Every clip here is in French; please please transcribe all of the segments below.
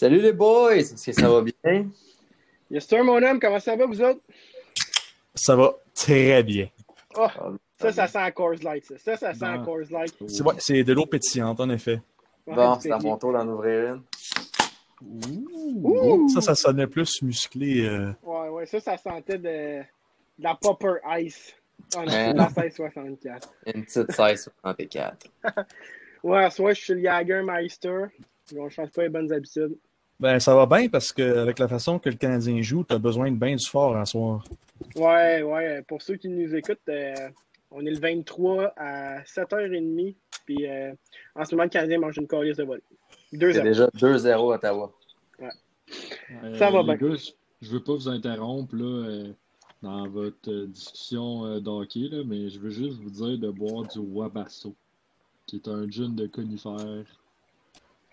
Salut les boys! Est-ce que ça va bien? Yes, sir, mon homme, comment ça va, vous autres? Ça va très bien. Oh, ça, ça sent Coors Light, ça. Ça, ça sent Bon. Coors Light. C'est ouais, de l'eau pétillante, en effet. Bon, c'est à mon tour d'en ouvrir une. Ouh! Ça, ça sonnait plus musclé. euh. Ouais, ouais, ça, ça sentait de, de la Popper Ice. Ah, Ouais. c'est la 1664. Une petite 1664. Ouais, soit je suis le Jagermeister. On change pas les bonnes habitudes. Ben, ça va bien parce qu'avec la façon que le Canadien joue, t'as besoin de bien du fort à soir. Ouais, ouais, pour ceux qui nous écoutent, euh, on est le 23 à 7h30. Puis euh, en ce moment, le Canadien mange une colisse de vol. C'est 2-0. déjà 2-0 Ottawa. Ça va les bien. gars, je, veux pas vous interrompre là, euh, dans votre euh, discussion euh, d'hockey, là, mais je veux juste vous dire de boire du Wabasso, qui est un gin de conifère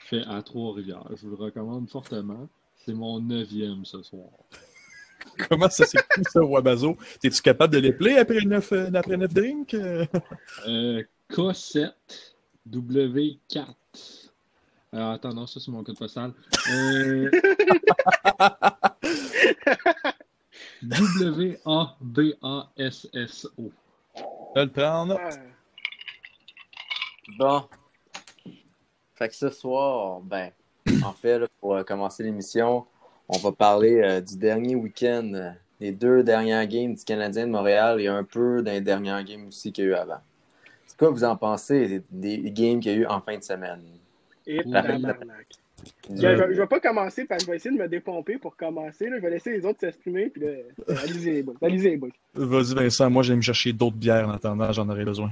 fait à Trois-Rivières. Je vous le recommande fortement. C'est mon neuvième ce soir. Comment ça s'écrit, ça, Wabazo? T'es-tu capable de l'épeler après neuf, euh, après neuf drinks? euh? Euh, K7 W4. Alors, attends, non, ça c'est mon code postal. Euh... W-A-B-A-S-S-O. Je vais le prendre. Ouais. Bon. Fait que ce soir, ben, en fait, là, pour euh, commencer l'émission, on va parler euh, du dernier week-end, euh, des deux dernières games du Canadien de Montréal et un peu des dernières games aussi qu'il y a eu avant. C'est quoi vous en pensez des, des games qu'il y a eu en fin de semaine? Et. Je, je- je vais pas commencer parce que je vais essayer de me dépomper pour commencer. Là. Je vais laisser les autres s'exprimer. Puis là, allez-y les boys. Boys. Vas-y, Vincent, moi, je vais me chercher d'autres bières en attendant, j'en aurais besoin.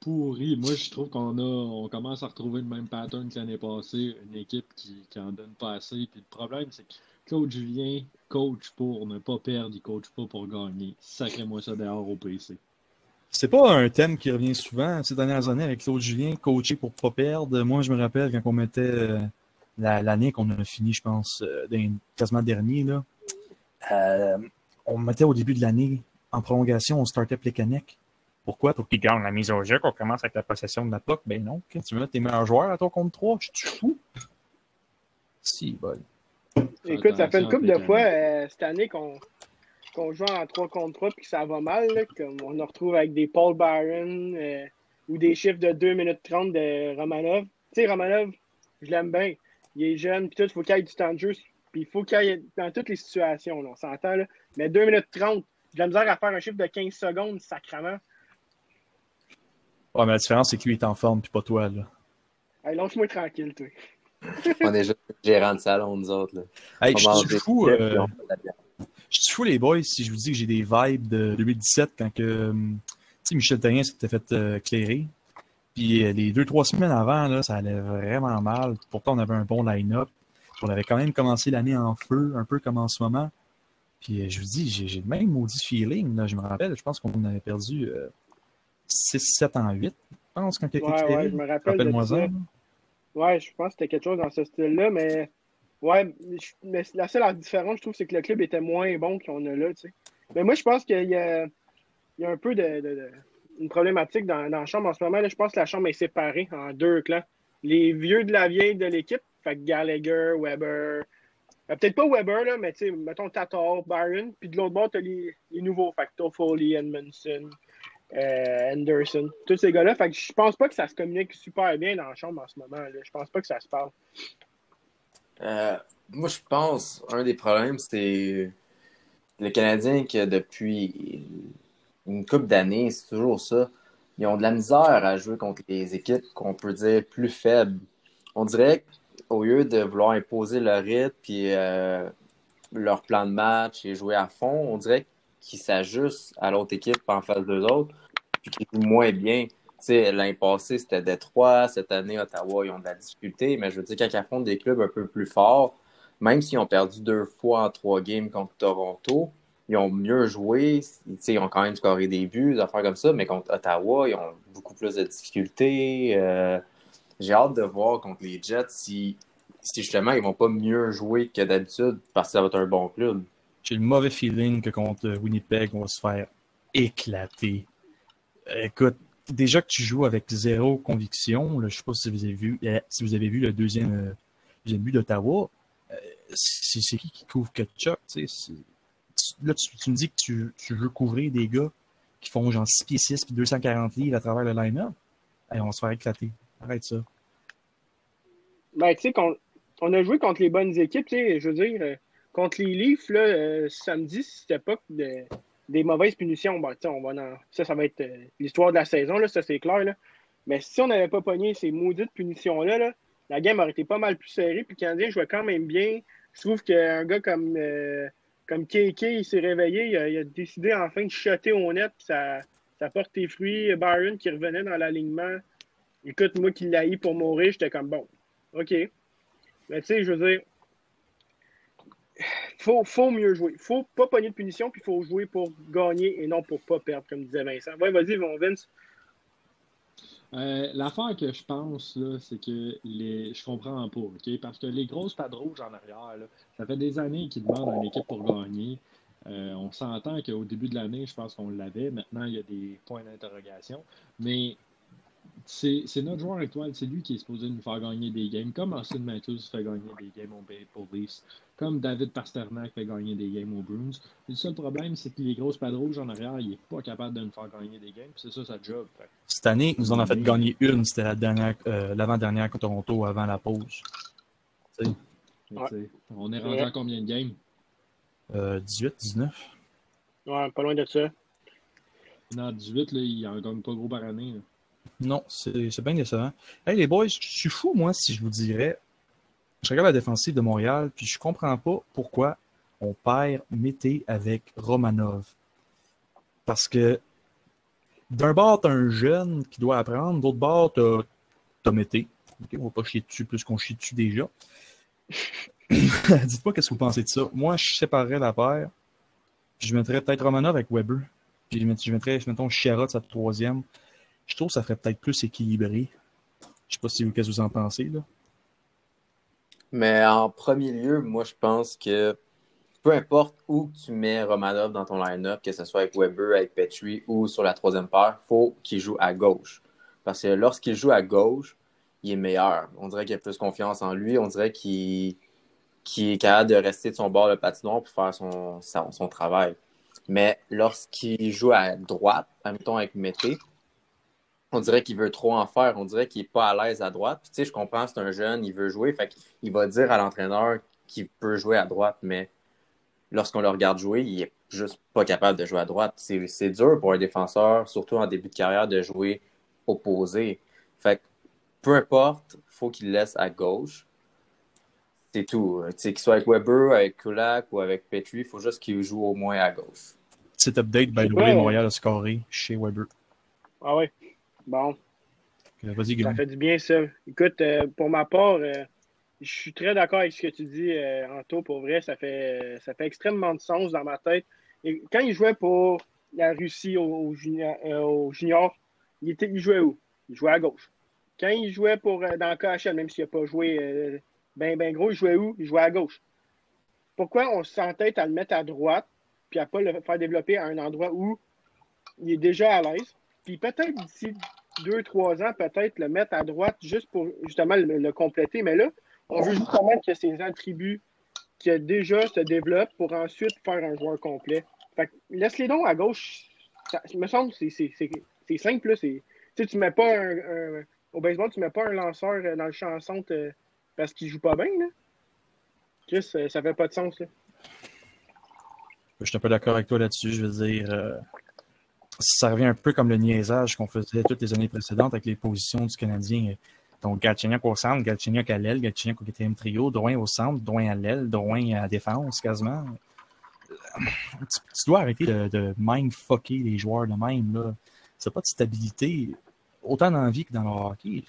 Pourri. Moi, je trouve qu'on a, on commence à retrouver le même pattern que l'année passée, une équipe qui, qui en donne pas assez. Puis le problème, c'est que Claude Julien coach pour ne pas perdre, il coach pas pour gagner. Sacrez-moi ça dehors au PC. C'est pas un thème qui revient souvent ces dernières années avec Claude Julien, coaché pour pas perdre. Moi, je me rappelle quand on mettait euh, la- l'année qu'on a fini, je pense, euh, quasiment dernier, là. Euh, on mettait au début de l'année, en prolongation, on startait Plekanec. Pourquoi? Pour qu'il gagne la mise au jeu, qu'on commence avec la possession de la POC. Ben non, quand tu veux mettre tes meilleurs joueurs à toi contre trois, je suis fou. Si, bol. Écoute, ça fait une couple de fois euh, cette année qu'on joue en 3 contre 3 puis que ça va mal. Là, comme on en retrouve avec des Paul Byron euh, ou des chiffres de 2 minutes 30 de Romanov. Tu sais, Romanov, je l'aime bien. Il est jeune, puis tout, il faut qu'il ait du temps de jeu. Puis il faut qu'il aille dans toutes les situations, là, on s'entend. Là. Mais 2 minutes 30, j'ai la misère à faire un chiffre de 15 secondes, sacrement. Ouais, mais la différence, c'est que lui est en forme, puis pas toi, là. Hey, lâche-moi tranquille, toi. On est juste gérant de salon, nous autres. Là. Hey, je suis fou. euh. Je suis fou, les boys, si je vous dis que j'ai des vibes de 2017 quand que, hum, Michel Terrien s'était fait euh, clairer. Puis euh, les deux, trois semaines avant, là, ça allait vraiment mal. Pourtant, on avait un bon line-up. On avait quand même commencé l'année en feu, un peu comme en ce moment. Puis euh, je vous dis, j'ai j'ai le même maudit feeling. Là. Je me rappelle, je pense qu'on avait perdu euh, 6-7 en 8. Je pense, quand été Ouais, ouais, je me rappelle Rappelle-moi ça. Ouais, je pense que c'était quelque chose dans ce style-là, mais ouais, je- mais la seule différence, je trouve, c'est que le club était moins bon qu'on a là, tu sais. Mais moi, je pense qu'il y a, il y a un peu de, de- de- une problématique dans, dans la chambre en ce moment. Là, je pense que la chambre est séparée en deux clans. Les vieux de la vieille de l'équipe, fait que Gallagher, Weber, euh, peut-être pas Weber, là, mais tu sais, mettons Tatar, Byron, puis de l'autre bord, t'as les, les nouveaux, fait que Toffoli, Edmondson, euh, Anderson, tous ces gars-là. Fait que je pense pas que ça se communique super bien dans la chambre en ce moment. Là. Je pense pas que ça se parle. Euh, moi, je pense un des problèmes, c'est les Canadiens que depuis une couple d'années, c'est toujours ça. Ils ont de la misère à jouer contre les équipes qu'on peut dire plus faibles. On dirait qu'au lieu de vouloir imposer leur rythme puis euh, leur plan de match et jouer à fond, on dirait qu'ils s'ajustent à l'autre équipe en face d'eux autres puis qu'ils jouent moins bien. L'année passée, c'était Détroit. Cette année, Ottawa, ils ont de la difficulté. Mais je veux dire, quand ils affrontent des clubs un peu plus forts, même s'ils ont perdu deux fois en trois games contre Toronto, ils ont mieux joué. Ils ont quand même scoré des buts, des affaires comme ça. Mais contre Ottawa, ils ont beaucoup plus de difficultés. Euh, J'ai hâte de voir contre les Jets si, si justement ils vont pas mieux jouer que d'habitude parce que ça va être un bon club. J'ai le mauvais feeling que contre Winnipeg, on va se faire éclater. Écoute, déjà que tu joues avec zéro conviction, je sais pas si vous avez vu, eh, vu le deuxième, euh, deuxième but d'Ottawa, euh, c'est qui qui couvre Kachuk? tu Là, tu, me dis que tu, veux couvrir des gars qui font genre 6 pieds 6 puis 240 livres à travers le line-up? Hey, on va se faire éclater. Arrête ça. Ben, tu sais, qu'on- on a joué contre les bonnes équipes, tu sais, je veux dire, euh, contre les Leafs, là, euh, samedi, c'était pas de- des mauvaises punitions. Ben, on va ça, ça va être euh, l'histoire de la saison, là, ça, c'est clair, là. Mais si on n'avait pas pogné ces maudites punitions-là, là, la game aurait été pas mal plus serrée, puis le Canadien jouait quand même bien. Je trouve qu'un gars comme, euh, comme KK, il s'est réveillé, il a, il a décidé enfin de shotter au net, puis ça, ça porte tes fruits. Byron qui revenait dans l'alignement. Écoute, moi qui l'ai pour mourir, j'étais comme bon. OK. Mais tu sais, je veux dire, faut, faut mieux jouer. faut pas pogner de punition, puis il faut jouer pour gagner et non pour pas perdre, comme disait Vincent. Ouais, vas-y, mon Vince. Euh, L'affaire que je pense, c'est que les... je comprends pas, OK? Parce que les grosses pattes rouges en arrière, ça fait des années qu'ils demandent à une équipe pour gagner. Euh, on s'entend qu'au début de l'année, je pense qu'on l'avait. Maintenant, il y a des points d'interrogation. Mais c'est notre joueur étoile. C'est lui qui est supposé nous faire gagner des games. Comme Austin Matthews fait gagner des games au Maple Leafs. Comme David Pasternak fait gagner des games aux Bruins. Le seul problème, c'est que les grosses pattes rouges en arrière, il n'est pas capable de nous faire gagner des games. C'est ça sa job. Fait Cette année, nous en ont fait gagner une. C'était la dernière, euh, l'avant-dernière contre Toronto avant la pause. Ouais. On est rendu Ouais. à combien de games? euh, 18, 19. Ouais, pas loin de ça. Dans 18, là, il en gagne pas gros par année. là. Non, c'est bien décevant. Hey les boys, je suis fou, moi, si je vous dirais. Je regarde la défensive de Montréal, puis je comprends pas pourquoi on perd Mété avec Romanov. Parce que d'un bord, t'as un jeune qui doit apprendre, d'autre bord, t'as t'as Mété. Ok, on va pas chier dessus plus qu'on chie dessus déjà. Dites-moi qu'est-ce que vous pensez de ça. Moi, je séparerais la paire, puis je mettrais peut-être Romanov avec Weber. Puis je mettrais, je mettrais mettons, Chiara de sa troisième. Je trouve que ça ferait peut-être plus équilibré. Je sais pas si vous, qu'est-ce que vous en pensez, là. Mais en premier lieu, moi, je pense que peu importe où tu mets Romanov dans ton line-up, que ce soit avec Weber, avec Petrie ou sur la troisième paire, faut qu'il joue à gauche. Parce que lorsqu'il joue à gauche, il est meilleur. On dirait qu'il a plus confiance en lui. On dirait qu'il est capable de rester de son bord de patinoire pour faire son, son, son travail. Mais lorsqu'il joue à droite, admettons avec Mété, on dirait qu'il veut trop en faire. On dirait qu'il n'est pas à l'aise à droite. Puis, tu sais, je comprends, c'est un jeune, il veut jouer. Fait qu'il va dire à l'entraîneur qu'il peut jouer à droite, mais lorsqu'on le regarde jouer, il est juste pas capable de jouer à droite. C'est c'est dur pour un défenseur, surtout en début de carrière, de jouer opposé. Fait que peu importe, faut qu'il laisse à gauche. C'est tout. Tu sais, qu'il soit avec Weber, avec Kulak ou avec Petrie, il faut juste qu'il joue au moins à gauche. Petit update, by the way, Montréal a scoré chez Weber. Ah ouais. Bon. Euh, Vas-y, Ça fait du bien, ça. Écoute, euh, pour ma part, euh, je suis très d'accord avec ce que tu dis, euh, Anto. Pour vrai, ça fait, ça fait extrêmement de sens dans ma tête. Et quand il jouait pour la Russie au, au junior, au junior, il, était, il jouait où? Il jouait à gauche. Quand il jouait pour, dans le KHL, même s'il n'a pas joué ben, ben gros, il jouait où? Il jouait à gauche. Pourquoi on s'entête à le mettre à droite, puis à pas le faire développer à un endroit où il est déjà à l'aise? Puis peut-être d'ici deux, trois ans, peut-être le mettre à droite juste pour justement le, compléter. Mais là, on veut justement que ses attributs qui déjà se développent pour ensuite faire un joueur complet. Fait que laisse-les donc à gauche. Ça, me semble que c'est- simple. Là. Tu sais, tu mets pas un, Au baseball, tu mets pas un lanceur euh, dans le champ centre euh, parce qu'il joue pas bien. Là. Chris, euh, ça fait pas de sens. Là. Je suis un peu d'accord avec toi là-dessus. Je veux dire, ça revient un peu comme le niaisage qu'on faisait toutes les années précédentes avec les positions du Canadien. Donc, Galchenyuk au centre, Galchenyuk à l'aile, Galchenyuk au quatrième trio, Drouin au centre, Drouin à l'aile, Drouin à la défense quasiment. Tu, tu dois arrêter de, de mind-fucker les joueurs de même. Là. C'est pas de stabilité, autant dans vie que dans le hockey.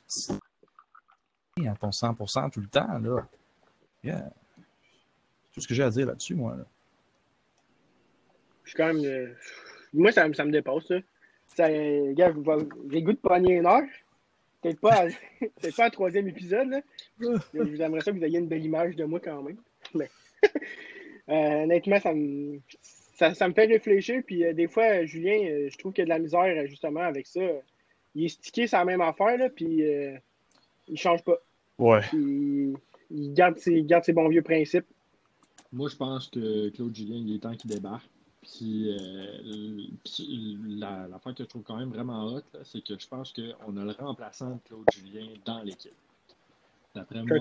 À ton 100% tout le temps. Là. Yeah. Tout ce que j'ai à dire là-dessus, moi. Je suis quand même. Moi, ça, me- ça me dépasse. Là. Ça, gars, j'ai goût de pogner une heure. Peut-être pas, peut-être pas à troisième épisode. Là. J'aimerais ça que vous ayez une belle image de moi quand même. Mais, euh, honnêtement, ça me, ça, ça me fait réfléchir. Puis euh, des fois, Julien, euh, je trouve qu'il y a de la misère justement avec ça. Il est stické, la même affaire, là, puis euh, il change pas. Ouais. Puis, il garde, ses, il garde ses bons vieux principes. Moi, je pense que Claude Julien, il est temps qu'il débarque. Puis, euh, puis la- l'affaire que je trouve quand même vraiment hot, là, c'est que je pense qu'on a le remplaçant de Claude Julien dans l'équipe. D'après moi,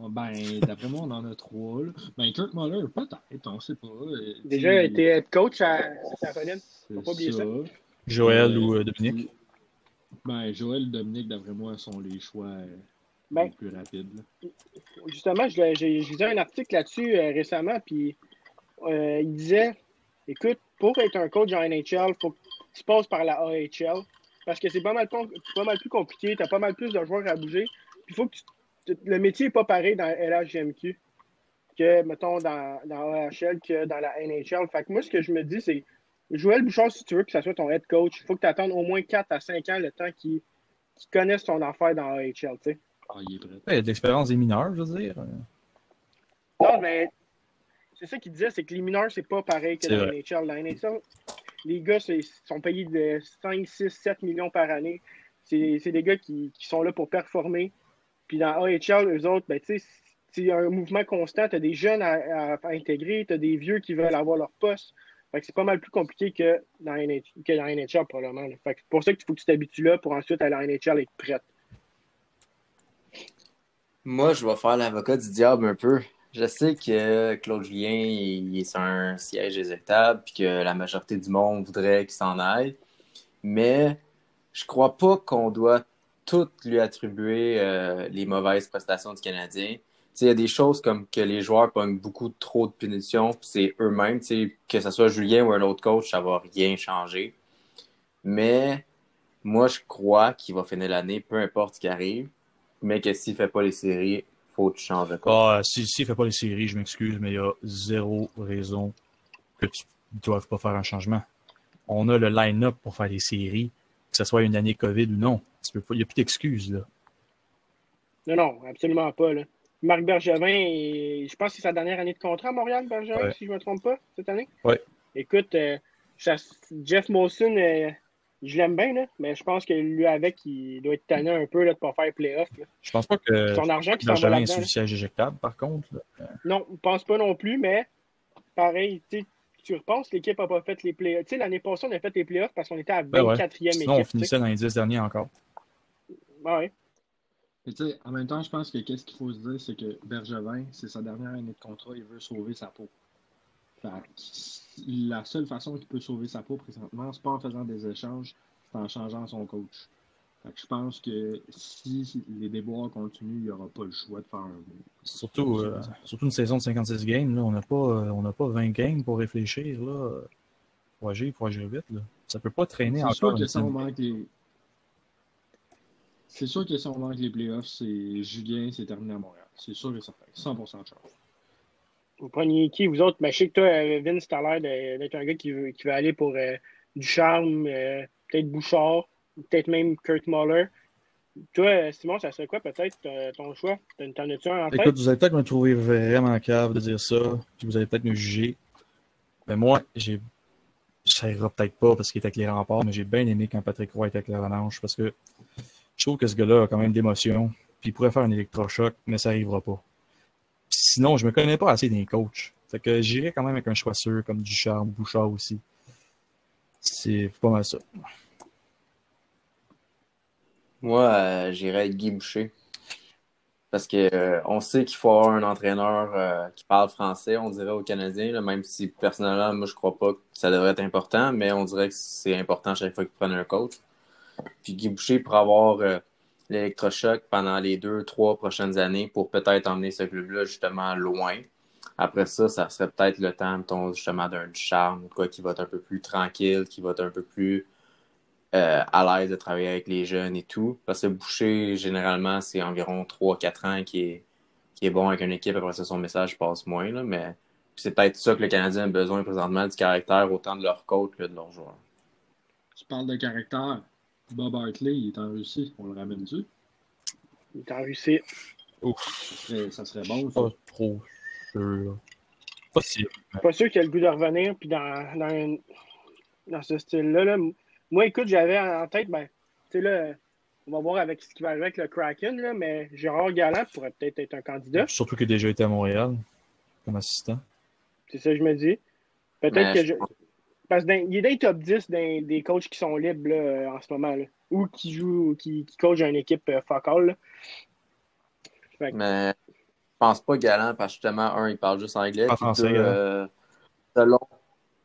on- ben, d'après moi, on en a trois. Là. Ben, Kurt Muller, peut-être, on sait pas. euh, Déjà, tu il était head coach à c'est faut pas oublier ça. Joël Euh, ou euh, Dominique? Ben, Joël et Dominique, d'après moi, sont les choix euh, Ben, les plus rapides. là. justement, je- j'ai lu un article là-dessus euh, récemment, puis euh, il disait écoute, pour être un coach en NHL, il faut que tu passes par la AHL, parce que c'est pas mal, com- pas mal plus compliqué, tu as pas mal plus de joueurs à bouger, puis faut que tu- tu- le métier n'est pas pareil dans LHGMQ que, mettons, dans, dans AHL que dans la NHL. Fait que moi, ce que je me dis, c'est Joël Bouchard, si tu veux que ça soit ton head coach, il faut que tu attendes au moins 4 à 5 ans le temps qu'il qu'il connaisse ton affaire dans AHL, tu sais. Ah, il est prêt. Il y a de l'expérience des mineurs, je veux dire. Non, mais c'est ça qu'il disait, c'est que les mineurs, c'est pas pareil que la. NHL. Dans la NHL, les gars c'est- sont payés de 5, 6, 7 millions par année. C'est c'est des gars qui, qui sont là pour performer. Puis dans AHL, eux autres, ben, tu sais, c'est un mouvement constant. Tu as des jeunes à, à- à intégrer, tu as des vieux qui veulent avoir leur poste. Fait que c'est pas mal plus compliqué que dans NHL, que dans NHL probablement. là. Fait que c'est pour ça qu'il faut que tu t'habitues là pour ensuite aller en NHL et être prête. Moi, je vais faire l'avocat du diable un peu. Je sais que Claude Julien, il est sur un siège exécutable, puis que la majorité du monde voudrait qu'il s'en aille. Mais je crois pas qu'on doit tout lui attribuer euh, les mauvaises prestations du Canadien. Il y a des choses comme que les joueurs pognent beaucoup trop de punitions, puis c'est eux-mêmes. Que ce soit Julien ou un autre coach, ça va rien changer. Mais moi, je crois qu'il va finir l'année, peu importe ce qui arrive mais que s'il fait pas les séries, faut que tu changes de coach. Ah, si, si il fait pas les séries, je m'excuse, mais il y a zéro raison que tu ne doives pas faire un changement. On a le line-up pour faire les séries, que ce soit une année COVID ou non. Il n'y a plus d'excuses, là. Non, non, absolument pas. Là. Marc Bergevin, est- je pense que c'est sa dernière année de contrat à Montréal, Bergevin, Ouais. si je ne me trompe pas, cette année? Ouais. Écoute, euh, Jeff Molson, euh, je l'aime bien, là, mais je pense que lui avec, il doit être tanné un peu là, de ne pas faire playoff. là. Je pense pas que Son argent qui s'en va Benjamin est le là. siège éjectable, par contre. là. Non, je pense pas non plus, mais pareil, tu repenses, l'équipe n'a pas fait les playoffs. Tu sais, l'année passée, on a fait les playoffs parce qu'on était à Ben ouais. 24e Sinon, on équipe. sais. finissait dans les 10 derniers encore. Ah ouais. Mais tu sais, en même temps, je pense que qu'est-ce qu'il faut se dire, c'est que Bergevin, c'est sa dernière année de contrat, il veut sauver sa peau. Fait la seule façon qu'il peut sauver sa peau présentement, c'est pas en faisant des échanges, c'est en changeant son coach. Fait que je pense que si les déboires continuent, il n'y aura pas le choix de faire un. Surtout, euh, surtout une saison de 56 games, là, on n'a pas, euh, on pas 20 games pour réfléchir. Là. Faut agir, faut agir vite. Là. Ça peut pas traîner C'est sûr encore. que si on manque les. C'est sûr que si on manque les playoffs, c'est Julien, c'est terminé à Montréal. C'est sûr et certain. 100% de chance. Vous preniez qui, vous autres? Ben, je sais que toi, euh, Vince, t'as l'air d'être un gars qui veut, aller pour euh, du charme, euh, peut-être Bouchard, peut-être même Kurt Muller. Toi, Simon, ça serait quoi peut-être ton choix? T'en as-tu un en tête? Écoute, vous allez peut-être me trouver vraiment cave de dire ça, puis vous allez peut-être me juger. Mais moi, j'ai. Ça ira peut-être pas parce qu'il était avec les remparts, mais j'ai bien aimé quand Patrick Roy était avec la Revanche parce que je trouve que ce gars-là a quand même d'émotion, puis il pourrait faire un électrochoc, mais ça arrivera pas. Sinon, je me connais pas assez des coachs. Fait que j'irai quand même avec un choix sûr comme Ducharme, Bouchard aussi. C'est pas mal ça. Moi, euh, j'irais avec Guy Boucher. Parce que euh, on sait qu'il faut avoir un entraîneur euh, qui parle français, on dirait aux Canadiens, même si personnellement, moi je crois pas que ça devrait être important, mais on dirait que c'est important chaque fois qu'ils prennent un coach. Puis Guy Boucher pour avoir euh, l'électrochoc pendant les deux, trois prochaines années pour peut-être emmener ce club-là justement loin. Après ça, ça serait peut-être le temps, mettons, justement, d'un charme, quoi, qui va être un peu plus tranquille, qui va être un peu plus euh, à l'aise de travailler avec les jeunes et tout. Parce que Boucher, généralement, c'est environ 3-4 ans qui est, qui est bon avec une équipe. Après ça, son message passe moins. Là, mais c'est peut-être ça que le Canadien a besoin présentement, du caractère autant de leur coach que de leurs joueurs. Tu parles de caractère. Bob Hartley, il est en Russie. On le ramène dessus. Il est en Russie. Ouf, Ça serait, ça serait bon, ça. pas trop sûr. Possible. pas sûr qu'il a le goût de revenir puis dans, dans, un- dans ce style-là. là. Moi, écoute, j'avais en tête, ben, tu sais, là, On va voir avec ce qui va arriver avec le Kraken, là, mais Gérard Galland pourrait peut-être être un candidat. Surtout qu'il a déjà été à Montréal comme assistant. C'est ça que je me dis. Peut-être que je je... Parce qu'il est dans les top 10 des, des coachs qui sont libres là, euh, en ce moment. Là. Ou qui jouent, qui, qui coachent une équipe euh, que- Mais je pense pas galant parce que justement, un, il parle juste anglais. Pas puis français, deux, galant. euh, selon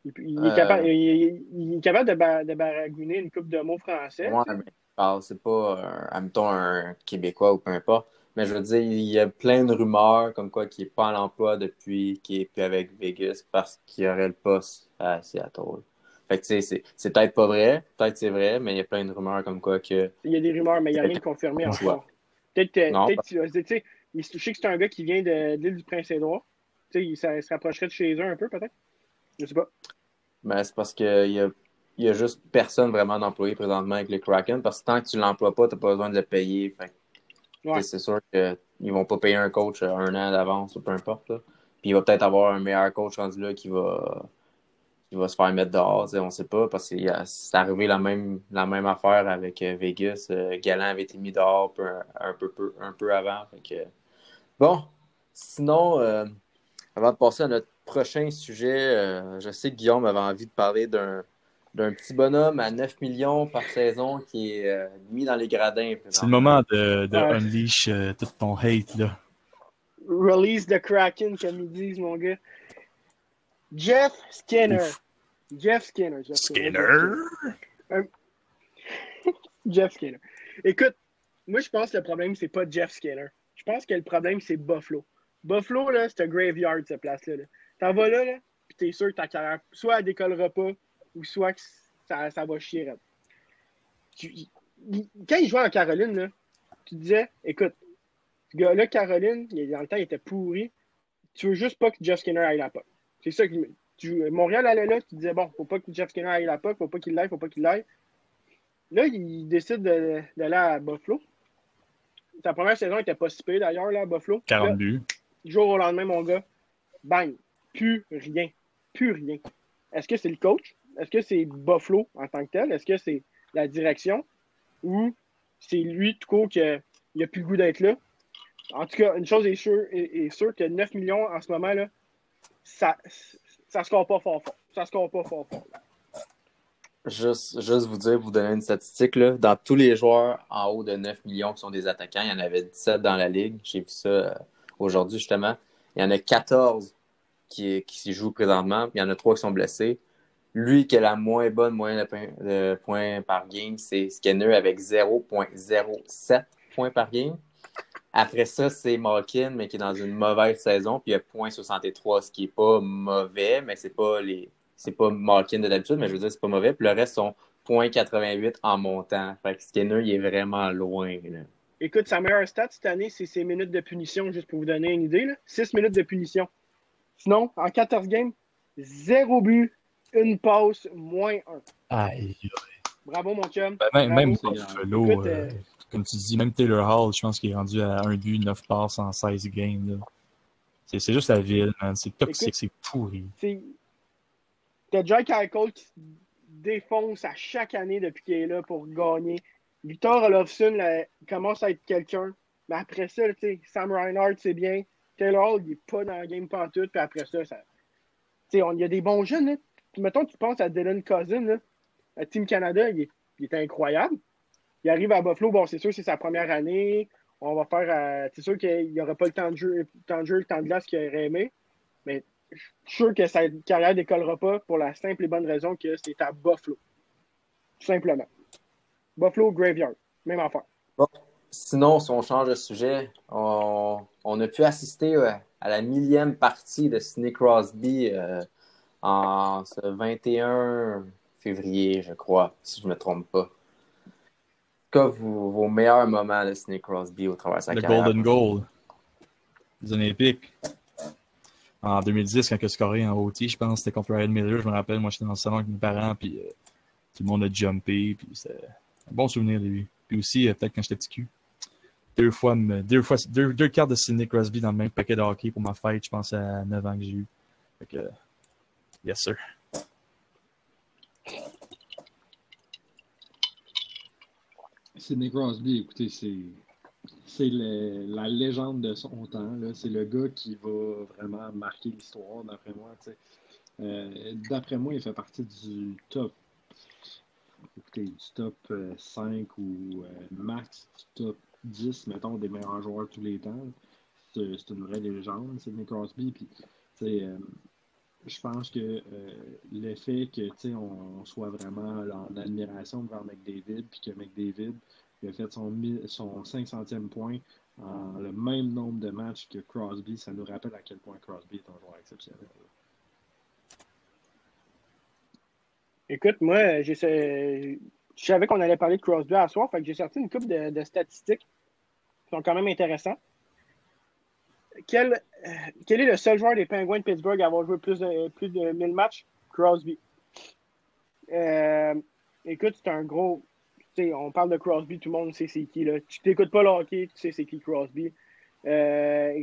il, il est Euh, capable, il, il- il est capable de, ba- de baragouiner une coupe de mots français. moi, mais il parle, c'est pas, un, admettons, un Québécois ou peu importe. Mais je veux dire, il y a plein de rumeurs comme quoi qu'il est pas en emploi depuis qu'il est plus avec Vegas parce qu'il aurait le poste à Seattle. Fait que tu sais, c'est, c'est peut-être pas vrai, peut-être c'est vrai, mais il y a plein de rumeurs comme quoi que Il y a des rumeurs, mais il n'y a rien de confirmé On encore. Peut-être que Non, peut-être, tu sais, il- je sais que c'est un gars qui vient de, l'île du Prince-Édouard. Tu sais, il, ça- il se rapprocherait de chez eux un peu, peut-être? Je sais pas. Ben, c'est parce qu'il y a, y a juste personne vraiment d'employé présentement avec le Kraken, parce que tant que tu l'emploies pas, tu n'as pas besoin de le payer. Fait que, Ouais. C'est sûr qu'ils vont pas payer un coach euh, un an d'avance ou peu importe. là. Puis il va peut-être avoir un meilleur coach rendu là qui va, qui va se faire mettre dehors, on sait pas, parce que il c'est arrivé la même, la même affaire avec euh, Vegas. Euh, Galland avait été mis dehors peu- un, peu, peu- un peu avant. Fait que... Bon, sinon, euh, avant de passer à notre prochain sujet, euh, je sais que Guillaume avait envie de parler d'un d'un petit bonhomme à 9 millions par saison qui est euh, mis dans les gradins. C'est le moment de, de Ouais. unleash euh, tout ton hate, là. Release the Kraken, comme ils disent, mon gars. Jeff Skinner. Ouf. Jeff Skinner. Jeff Jeff Skinner. Écoute, moi, je pense que le problème, c'est pas Jeff Skinner. Je pense que le problème, c'est Buffalo. Buffalo, là, c'est un graveyard, cette place-là. là. T'en vas là, là puis t'es sûr que ta carrière, soit elle décollera pas, ou soit que ça, ça va chier. Tu- quand il jouait en Caroline, là, tu disais, écoute, ce gars-là, Caroline, il- dans le temps, il était pourri. Tu veux juste pas que Jeff Skinner aille la POC. C'est ça que tu, Montréal allait là, tu disais, bon, faut pas que Jeff Skinner aille la POC, faut pas qu'il l'aille, faut pas qu'il l'aille. Là, il décide de- d'aller à Buffalo. Sa première saison était pas si d'ailleurs, là, à Buffalo. 40 Là, buts. jour au lendemain, mon gars, bang, plus rien. Plus rien. Est-ce que c'est le coach? Est-ce que c'est Buffalo en tant que tel? Est-ce que c'est la direction? Ou c'est lui, tout court, qu'il n'a plus le goût d'être là? En tout cas, une chose est sûre, est, est sûre que 9 millions en ce moment, là, ça ça score pas fort fort. Ça score pas fort fort. Juste, juste vous dire, vous donner une statistique, là, dans tous les joueurs en haut de 9 millions qui sont des attaquants, il y en avait 17 dans la ligue. J'ai vu ça euh, aujourd'hui, justement. Il y en a 14 qui, qui s'y jouent présentement, il y en a 3 qui sont blessés. Lui qui a la moins bonne moyenne de points, de points par game, c'est Skinner avec 0.07 points par game. Après ça, c'est Malkin, mais qui est dans une mauvaise saison, puis il a 0.63, ce qui est pas mauvais, mais c'est pas les c'est pas Malkin de d'habitude, mais je veux dire, c'est pas mauvais. Puis le reste sont 0.88 en montant. Fait que Skinner, il est vraiment loin. Là. Écoute, sa meilleure stat cette année, c'est ses minutes de punition, juste pour vous donner une idée. Là. 6 minutes de punition. Sinon, en 14 games, 0 but, une passe, moins 1. Aïe. Bravo, mon chum. Ben, même. Buffalo, Écoute, euh, euh, comme tu dis, même Taylor Hall, je pense qu'il est rendu à un but, 9 passes en 16 games. C'est juste la ville, man. C'est toxique, c'est pourri. T'as Jack Eichel qui se défonce à chaque année depuis qu'il est là pour gagner. Victor Olofsson là, commence à être quelqu'un. Mais après ça, Sam Reinhardt, c'est bien. Taylor Hall, il n'est pas dans le game pantoute. Puis après ça, ça... il y a des bons jeunes. Là. Puis mettons, tu penses à Dylan Cousin, là, à Team Canada, il est, il est incroyable. Il arrive à Buffalo, bon, c'est sûr, c'est sa première année. On va faire. euh, c'est sûr qu'il n'y aura pas le temps de jeu, le temps de le temps de glace qu'il aurait aimé. Mais je suis sûr que sa carrière décollera pas pour la simple et bonne raison que c'est à Buffalo. Tout simplement. Buffalo Graveyard. Même affaire. Sinon, si on change de sujet, on, a pu assister à la millième partie de Sidney Crosby euh, en ce 21 février, je crois, si je ne me trompe pas. Quels vos, vos meilleurs moments de Sidney Crosby au travers de sa Le carrière? Golden Goal des Olympiques. En 2010, quand il a scoré en OT, je pense, c'était contre Ryan Miller. Je me rappelle, moi, j'étais dans le salon avec mes parents, puis euh, tout le monde a jumpé, puis c'était un bon souvenir de lui. Puis aussi, euh, peut-être quand j'étais petit cul, deux fois, deux, fois deux, deux cartes de Sidney Crosby dans le même paquet de hockey pour ma fête, je pense à 9 ans que j'ai eu. Fait que, yes, sir. Sidney Crosby, écoutez, c'est la légende de son temps. C'est le gars qui va vraiment marquer l'histoire, d'après moi. Euh, d'après moi, il fait partie du top. Écoutez, du top 5 euh, ou euh, max du top 10, mettons, des meilleurs joueurs de tous les temps. C'est une vraie légende, Sidney Crosby. Puis, je pense que le fait que on soit vraiment en admiration devant McDavid, puis que McDavid a fait son, son 500e point en le même nombre de matchs que Crosby. Ça nous rappelle à quel point Crosby est un joueur exceptionnel. Écoute, moi, je savais qu'on allait parler de Crosby à soir, fait que j'ai sorti une coupe de, statistiques qui sont quand même intéressantes. Quel, euh, quel, est le seul joueur des Penguins de Pittsburgh à avoir joué plus de, plus de 1000 matchs? Crosby. Euh, écoute, c'est un gros, on parle de Crosby, tout le monde sait c'est qui. Là. Tu t'écoutes pas le hockey, tu sais c'est qui Crosby. Euh,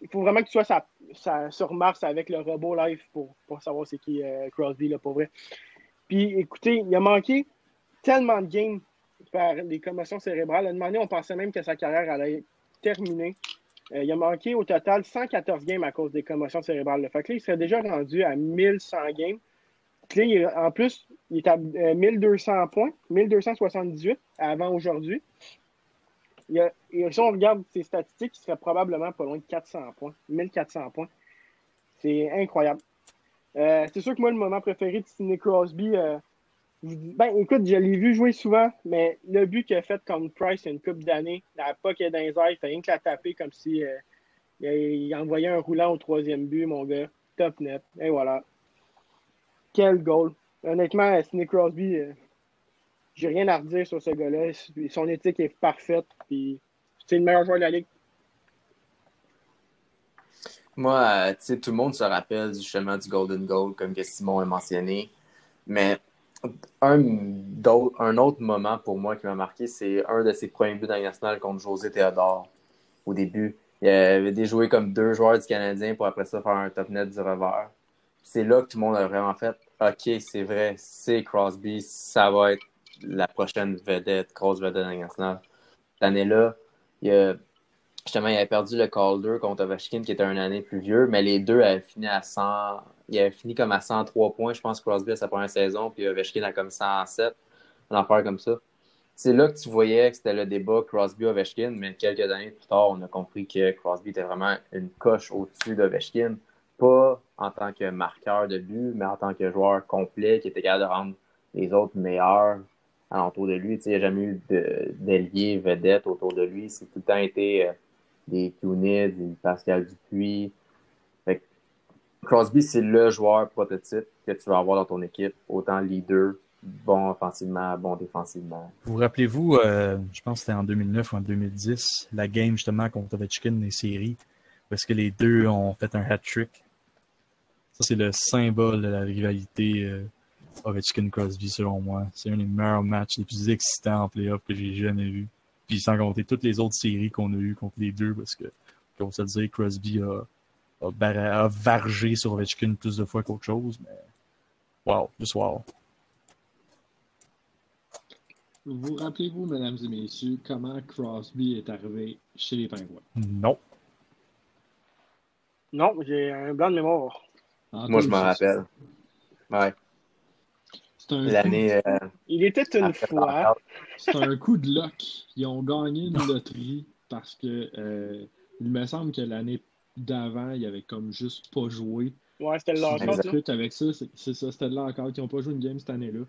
il faut vraiment que tu sois sur Mars avec le robot live pour, savoir c'est qui Crosby, là, pour vrai. Puis écoutez, il a manqué tellement de games par les commotions cérébrales. À un moment donné, on pensait même que sa carrière allait terminer. Euh, il a manqué au total 114 games à cause des commotions cérébrales. Fait là, il serait déjà rendu à 1100 games en plus, il est à 1200 euh, points, 1278 avant aujourd'hui. Et si on regarde ses statistiques, il serait probablement pas loin de 400 points, 1400 points. C'est incroyable. Euh, c'est sûr que moi, le moment préféré de Sidney Crosby, ben écoute, je l'ai vu jouer souvent, mais le but qu'il a fait contre Price une couple d'années, la POC est dans les airs, il fait rien que la taper comme si il, il, envoyait un roulant au troisième but, mon gars. Top net. Et voilà. Quel goal. Honnêtement, Sidney Crosby, euh, j'ai rien à redire sur ce gars-là. Son éthique est parfaite. c'est le meilleur joueur de la ligue. Moi, euh, tu sais, tout le monde se rappelle justement du Golden Goal, comme que Simon a mentionné. Mais un, autre moment pour moi qui m'a marqué, c'est un de ses premiers buts nationale contre José Théodore. Au début, il avait déjoué comme deux joueurs du Canadien pour après ça faire un top net du revers c'est là que tout le monde a vraiment fait OK, c'est vrai, c'est Crosby, ça va être la prochaine vedette, grosse vedette nationale. Cette année-là, il justement, il avait perdu le Calder contre Ovechkin, qui était une année plus vieux, mais les deux avaient fini à 100. Il avait fini comme à 103 points, je pense, Crosby à sa première saison, puis Ovechkin a comme 107, un affaire comme ça. C'est là que tu voyais que c'était le débat Crosby-Ovechkin, mais quelques années plus tard, on a compris que Crosby était vraiment une coche au-dessus d'Ovechkin pas en tant que marqueur de but, mais en tant que joueur complet qui était capable de rendre les autres meilleurs alentour de lui. il n'y a jamais eu d'alliés vedettes autour de lui. C'est tout le temps été euh, des Kunitz, des Pascal Dupuis. Crosby, c'est le joueur prototype que tu vas avoir dans ton équipe, autant leader, bon offensivement, bon défensivement. Vous rappelez-vous, euh, je pense que c'était en 2009 ou en 2010, la game justement contre Ovechkin des séries, parce que les deux ont fait un hat-trick? C'est le symbole de la rivalité euh, Ovechkin-Crosby, selon moi. C'est un des meilleurs matchs les plus excitants en playoff que j'ai jamais vu. Puis sans compter toutes les autres séries qu'on a eues contre les deux, parce que, comme ça le dire, Crosby a, a, vargé sur Ovechkin plus de fois qu'autre chose, mais wow, juste wow. Vous rappelez-vous, mesdames et messieurs, comment Crosby est arrivé chez les Pingouins? Non. Non, j'ai un blanc de mémoire. Moi, je m'en rappelle. Ouais. L'année. Euh, il était une fois. C'est un coup de luck. Ils ont gagné une loterie parce que euh, il me semble que l'année d'avant, ils avaient comme juste pas joué. Ouais, c'était le lockout. avec ça, c'est ça, c'était lockout. Ils n'ont pas joué une game cette année-là.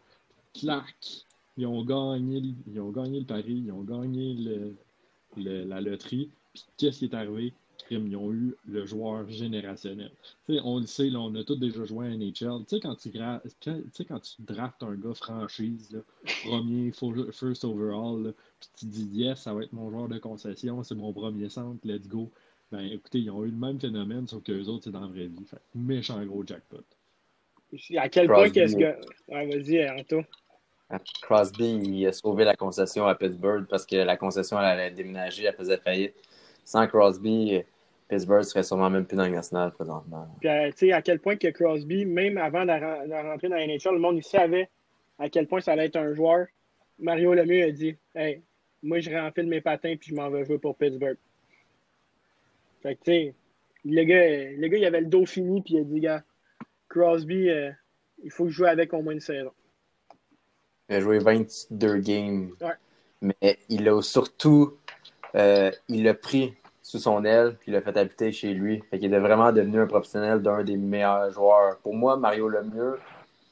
Clac! Ils ont gagné, ils ont gagné le pari, ils ont gagné le, la loterie. Puis qu'est-ce qui est arrivé? Ils ont eu le joueur générationnel. on le sait, on a tous déjà joué à NHL. Tu sais, quand tu, quand, tu draftes un gars franchise, premier, first overall, puis tu dis yes, ça va être mon joueur de concession, c'est mon premier centre, let's go. Ben écoutez, ils ont eu le même phénomène, sauf que les autres, c'est dans la vraie vie. méchant gros jackpot. À quel point qu'est-ce que. Ouais, vas-y, Anto. Crosby, il a sauvé la concession à Pittsburgh parce que la concession, elle allait déménager, elle faisait faillite. Sans Crosby, Pittsburgh serait sûrement même plus dans le national présentement. Puis, euh, tu sais, à quel point que Crosby, même avant de, rentrer dans la NHL, le monde il savait à quel point ça allait être un joueur. Mario Lemieux a dit Hey, moi, je réenfile mes patins puis je m'en vais jouer pour Pittsburgh. Fait que, tu sais, le gars, le gars, il avait le dos fini puis il a dit, gars, Crosby, euh, il faut que je joue avec au moins une saison. Il a joué 22 games. Ouais. Mais il a surtout, euh, il l'a pris sous son aile puis il l'a fait habiter chez lui. Fait qu'il est vraiment devenu un professionnel d'un des meilleurs joueurs. Pour moi, Mario Lemieux,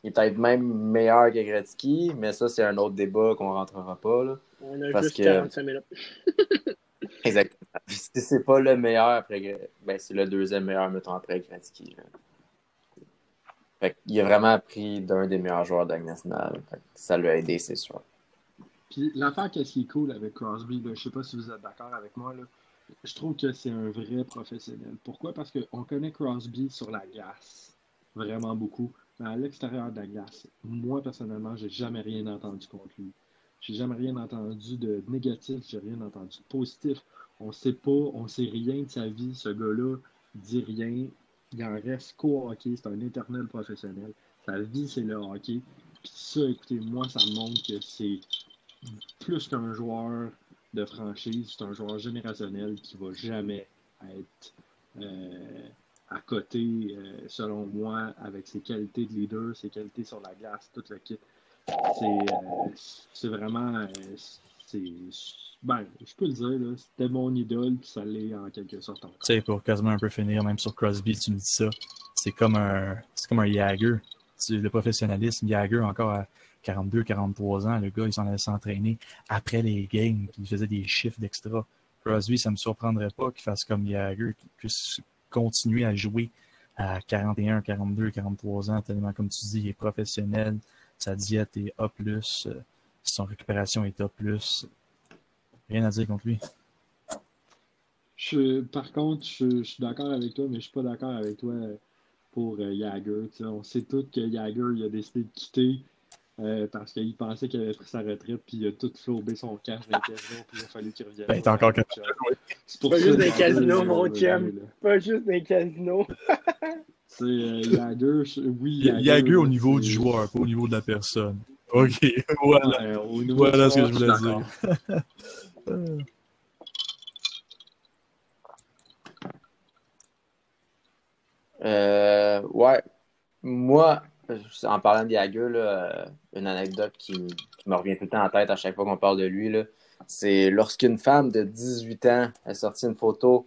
il est peut-être même meilleur que Gretzky, mais ça, c'est un autre débat qu'on rentrera pas. Là. On a Parce juste que- 45 minutes. Exactement. Si c'est pas le meilleur après ben c'est le deuxième meilleur, mettons, après Gretzky. là. Fait qu'il a vraiment appris d'un des meilleurs joueurs de nationale. Ça lui a aidé, c'est sûr. Puis l'affaire, qu'est-ce qui est cool avec Crosby, là, je sais pas si vous êtes d'accord avec moi, là, je trouve que c'est un vrai professionnel. Pourquoi? Parce qu'on connaît Crosby sur la glace vraiment beaucoup, mais à l'extérieur de la glace, moi personnellement, j'ai jamais rien entendu contre lui. J'ai jamais rien entendu de négatif, j'ai rien entendu de positif. On sait pas, on sait rien de sa vie, ce gars-là dit rien. Il en reste qu'au hockey, c'est un éternel professionnel. Sa vie, c'est le hockey. Puis ça, écoutez, moi, ça me montre que c'est plus qu'un joueur de franchise, c'est un joueur générationnel qui va jamais être euh, à côté, euh, selon moi, avec ses qualités de leader, ses qualités sur la glace, tout le kit. C'est euh, vraiment. euh, ben, je peux le dire, c'était mon idole, puis ça l'est en quelque sorte. Tu sais, pour quasiment un peu finir, même sur Crosby, tu me dis ça. C'est comme un, c'est comme un Jagger. Le professionnalisme, Jagger, encore à 42, 43 ans, le gars, il s'en allait s'entraîner après les games, puis il faisait des chiffres d'extra. Crosby, ça me surprendrait pas qu'il fasse comme Jagger, qu'il puisse continuer à jouer à 41, 42, 43 ans, tellement, comme tu dis, il est professionnel, sa diète est A+, son récupération est A+. Rien à dire contre lui. Je, par contre, je, suis d'accord avec toi, mais je suis pas d'accord avec toi pour euh, Jagger. On sait tous que Jagger il a décidé de quitter euh, parce qu'il pensait qu'il avait pris sa retraite, puis il a tout flobé son cash dans les casinos, puis il a fallu qu'il revienne. Ben, il est encore C'est pour Pas ça juste des casinos, mon chum. Pas juste des casinos. C'est euh, Jagger, je- oui. Jagger, Jagger au niveau du joueur, pas au niveau de la personne. OK, voilà. Ouais, Voilà ce que je voulais d'accord. Euh, ouais. Moi, en parlant de Jagger, là, euh, une anecdote qui, me revient tout le temps en tête à chaque fois qu'on parle de lui, c'est lorsqu'une femme de 18 ans a sorti une photo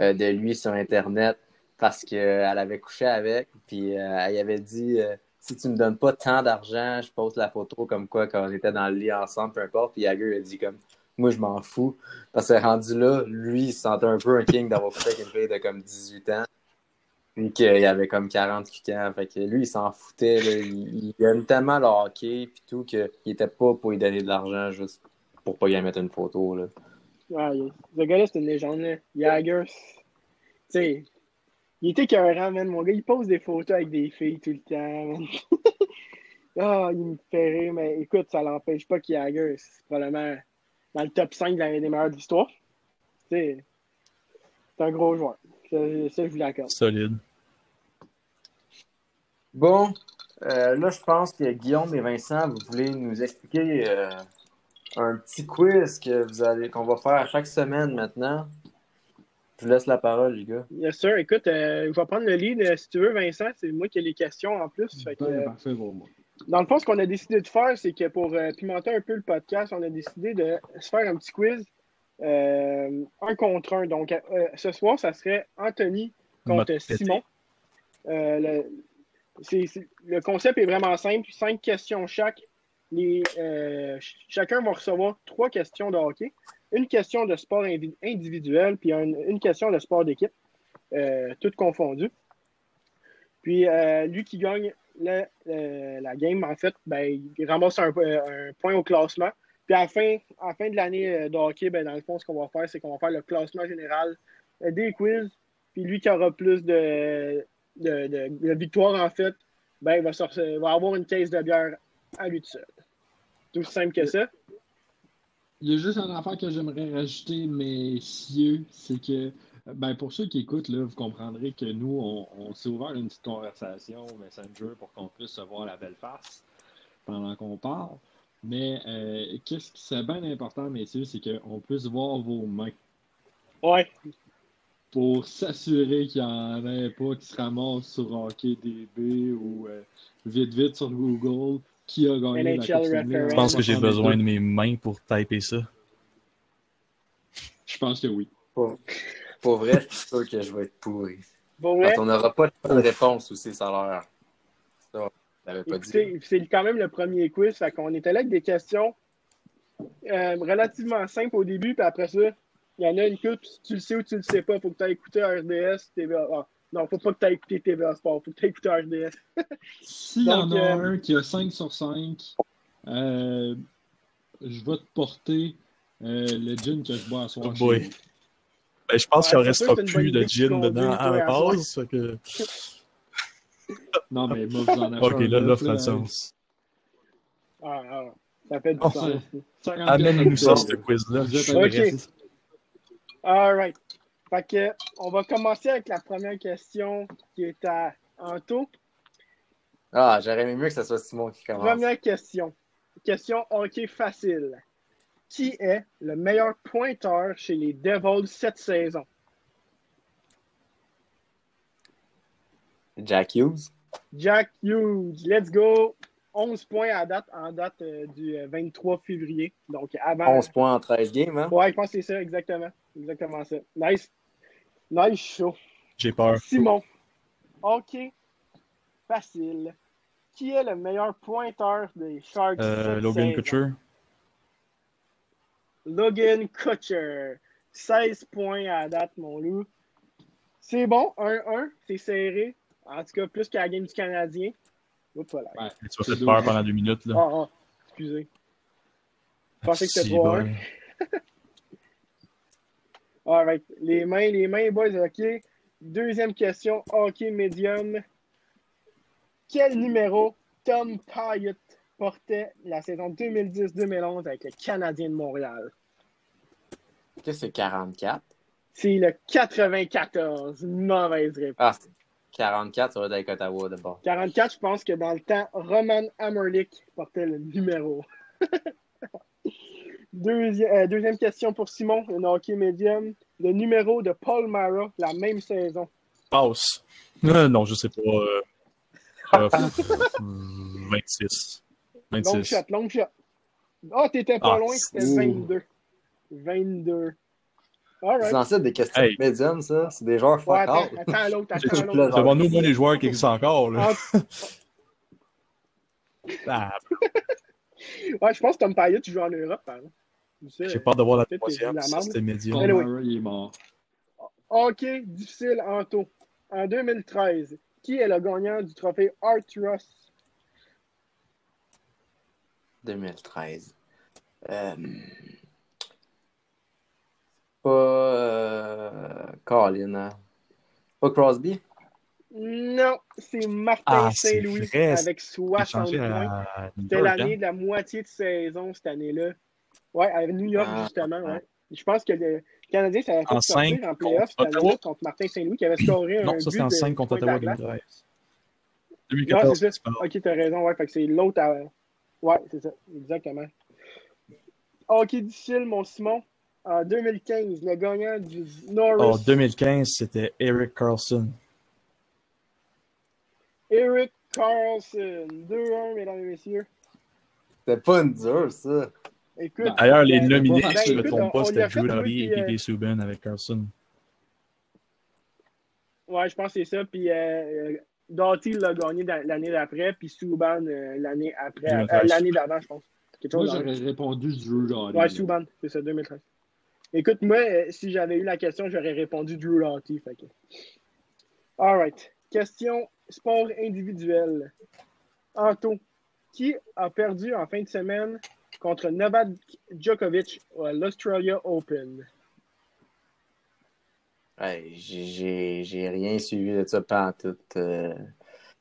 euh, de lui sur Internet parce qu'elle avait couché avec, puis euh, elle avait dit euh, si tu me donnes pas tant d'argent, je poste la photo comme quoi quand on était dans le lit ensemble, peu importe. Puis Jagger a dit comme moi je m'en fous. Parce que rendu là, lui, il se sentait un peu un king d'avoir couché avec une fille de comme 18 ans. Puis qu'il avait comme 48 ans. Fait que lui, il s'en foutait. Il, aime tellement le hockey puis tout qu'il était pas pour lui donner de l'argent juste pour pas y mettre une photo. Là. Ouais, ce gars-là, c'est une légende. Jagger, tu sais, il était écœurant, man. Mon gars, il pose des photos avec des filles tout le temps. Ah, il me fait rire, mais écoute, ça l'empêche pas qu'il Jagger, c'est probablement dans le top 5 des meilleurs de l'histoire. C'est un gros joueur. Ça, ça, je vous l'accorde. Solide. Bon, euh, là, je pense que Guillaume et Vincent, vous voulez nous expliquer euh, un petit quiz que vous allez qu'on va faire à chaque semaine maintenant. Je vous laisse la parole, les gars. Yes, sir. Écoute, euh, je vais prendre le lead. Si tu veux, Vincent, c'est moi qui ai les questions en plus. Fait que, parfait pour moi. Dans le fond, ce qu'on a décidé de faire, c'est que pour euh, pimenter un peu le podcast, on a décidé de se faire un petit quiz euh, un contre un. Donc, euh, ce soir, ça serait Anthony contre. Simon. Euh, le, concept est vraiment simple. Cinq questions chaque. Les, ch- chacun va recevoir trois questions de hockey, une question de sport individuel, puis un- une question de sport d'équipe, toutes confondues. Puis lui qui gagne le- le- la game, en fait, ben, il ramasse un, un point au classement. Puis à la fin, à fin de l'année euh, de hockey, ben, dans le fond, ce qu'on va faire, c'est qu'on va faire le classement général euh, des quiz. Puis lui qui aura plus de, de, de- victoires, en fait, ben, il va, va avoir une caisse de bière à lui tout seul. Tout simple que ça. Il y a juste une affaire que j'aimerais rajouter, mais sieux, c'est que, ben, pour ceux qui écoutent, là, vous comprendrez que nous, on, on s'est ouvert une petite conversation Messenger pour qu'on puisse se voir la belle face pendant qu'on parle. Mais euh, qu'est-ce qui serait bien important, messieurs, c'est qu'on puisse voir vos mains Ouais. pour s'assurer qu'il n'y en ait pas qui se ramassent sur HockeyDB ou euh, vite vite sur Google qui a gagné la Coupe. Je pense que j'ai 62. besoin de mes mains pour typer ça. Je pense que oui. Pour, pour vrai, c'est sûr que je vais être pourri. Bon, ouais. Quand on n'aura pas de réponse aussi, ça a l'air. Dit. C'est quand même le premier quiz. Fait qu'on était là avec des questions euh, relativement simples au début, puis après ça, il y en a une couple, si tu le sais ou tu le sais pas, faut que tu aies écouté RDS, TVA. Ah, non, faut pas que tu aies écouté TVA Sport, faut que tu aies écouté RDS. S'il y en a euh, un qui a 5 sur 5, euh, je vais te porter euh, le gin que je bois à soir. Oh boy. Ben, je pense Ouais, qu'il ne c'est restera plus de gin dedans à la que- Non, mais moi, vous en achetez Ok, là, fera là, du sens. Ah, ah, ça fait du Oh, sens. 50 Amène-nous ça, ce quiz-là. Ok. All right. Fait que, on va commencer avec la première question qui est à Anto. Ah, j'aurais aimé mieux que ce soit Simon qui commence. Première question. Question hockey facile. Qui est le meilleur pointeur chez les Devils cette saison? Jack Hughes. Jack Hughes. Let's go. 11 points à date, en date euh, du euh, 23 février. Donc avant. 11 points en 13 games, hein? Ouais, je pense que c'est ça, exactement. Exactement ça. Nice. Nice show. J'ai peur. Simon. OK. Facile. Qui est le meilleur pointeur des Sharks Euh, Logan? Kutcher. Logan Kutcher. 16 points à date, mon loup. C'est bon, 1-1, c'est serré. En tout cas, plus qu'à la game du Canadien. Oups, voilà. Ouais, Tu fait deux. peur pendant deux minutes. Ah, Là. ah, excusez. Je pensais que c'était Si, 3-1. bon. Alright. Les mains, les mains, boys, OK. Deuxième question, hockey médium. Quel numéro Tom Pyatt portait la saison 2010-2011 avec le Canadien de Montréal? Qu'est-ce que c'est 44? C'est le 94. Mauvaise réponse. Ah, c'est 44, ça va être avec Ottawa d'abord. 44, je pense que dans le temps, Roman Amerlik portait le numéro. Deuxième, euh, deuxième question pour Simon, un hockey médium. Le numéro de Paul Mara, la même saison. Passe. Euh, non, je sais pas. euh, euh, 26. Long 26. shot, long shot. Ah, t'étais pas Ah, loin, c'était ouh. 22. 22. C'est Alright. censé être des questions Hey. médiums, ça. C'est des joueurs Ouais, fuck attends, all. attends l'autre, attends l'autre. Demande-nous moi les joueurs qui existent encore. Là. Ah, Ah, ouais, je pense que Tom Payet, tu joues en Europe, par exemple. J'ai peur de voir la troisième. C'était médium. Anyway. Il est mort. Ok, difficile, Anto. En 2013, qui est le gagnant du trophée Art Ross? 2013. Euh... Pas. Euh... Colin? Pas Crosby? Non, c'est Martin Ah, c'est Saint-Louis avec J'ai 60 changé points. à New C'était l'année hein? de la moitié de saison cette année-là. Ouais, à New York, Ah, justement, ouais. ouais. Je pense que le Canadien, ça avait fait En sortir en playoff cette Ottawa? contre Martin Saint-Louis qui avait scoré un Non, ça c'était en de 5 contre Ottawa. 2013. Non, 2014, c'est tu ça. Ok, t'as raison, ouais, fait que c'est l'autre à... Ouais, c'est ça, exactement. Ok, difficile, mon Simon. En 2015, le gagnant du En Norris, 2015, c'était Eric Carlson. Eric Carlson. 2-1, mesdames et messieurs. C'était pas une dure, ça. Écoute, D'ailleurs, les ben, nominés, ben, si je ne me trompe pas, c'était Drew jouer, et puis, P.K. Subban avec Carlson. Ouais, je pense que c'est ça. Puis euh, euh, Doughty l'a gagné l'année d'après, puis Subban euh, l'année après. 2013. euh, l'année d'avant, je pense. Quelque Moi, j'aurais répondu Drew Doughty. Ouais, Subban, c'est ça, 2013. Écoute, moi, euh, si j'avais eu la question, j'aurais répondu Drew Doughty. Fait que... All right. Question sport individuel. Anto, qui a perdu en fin de semaine contre Novak Djokovic à l'Australia Open? Ouais, j'ai- rien suivi de ça pas tout. Euh...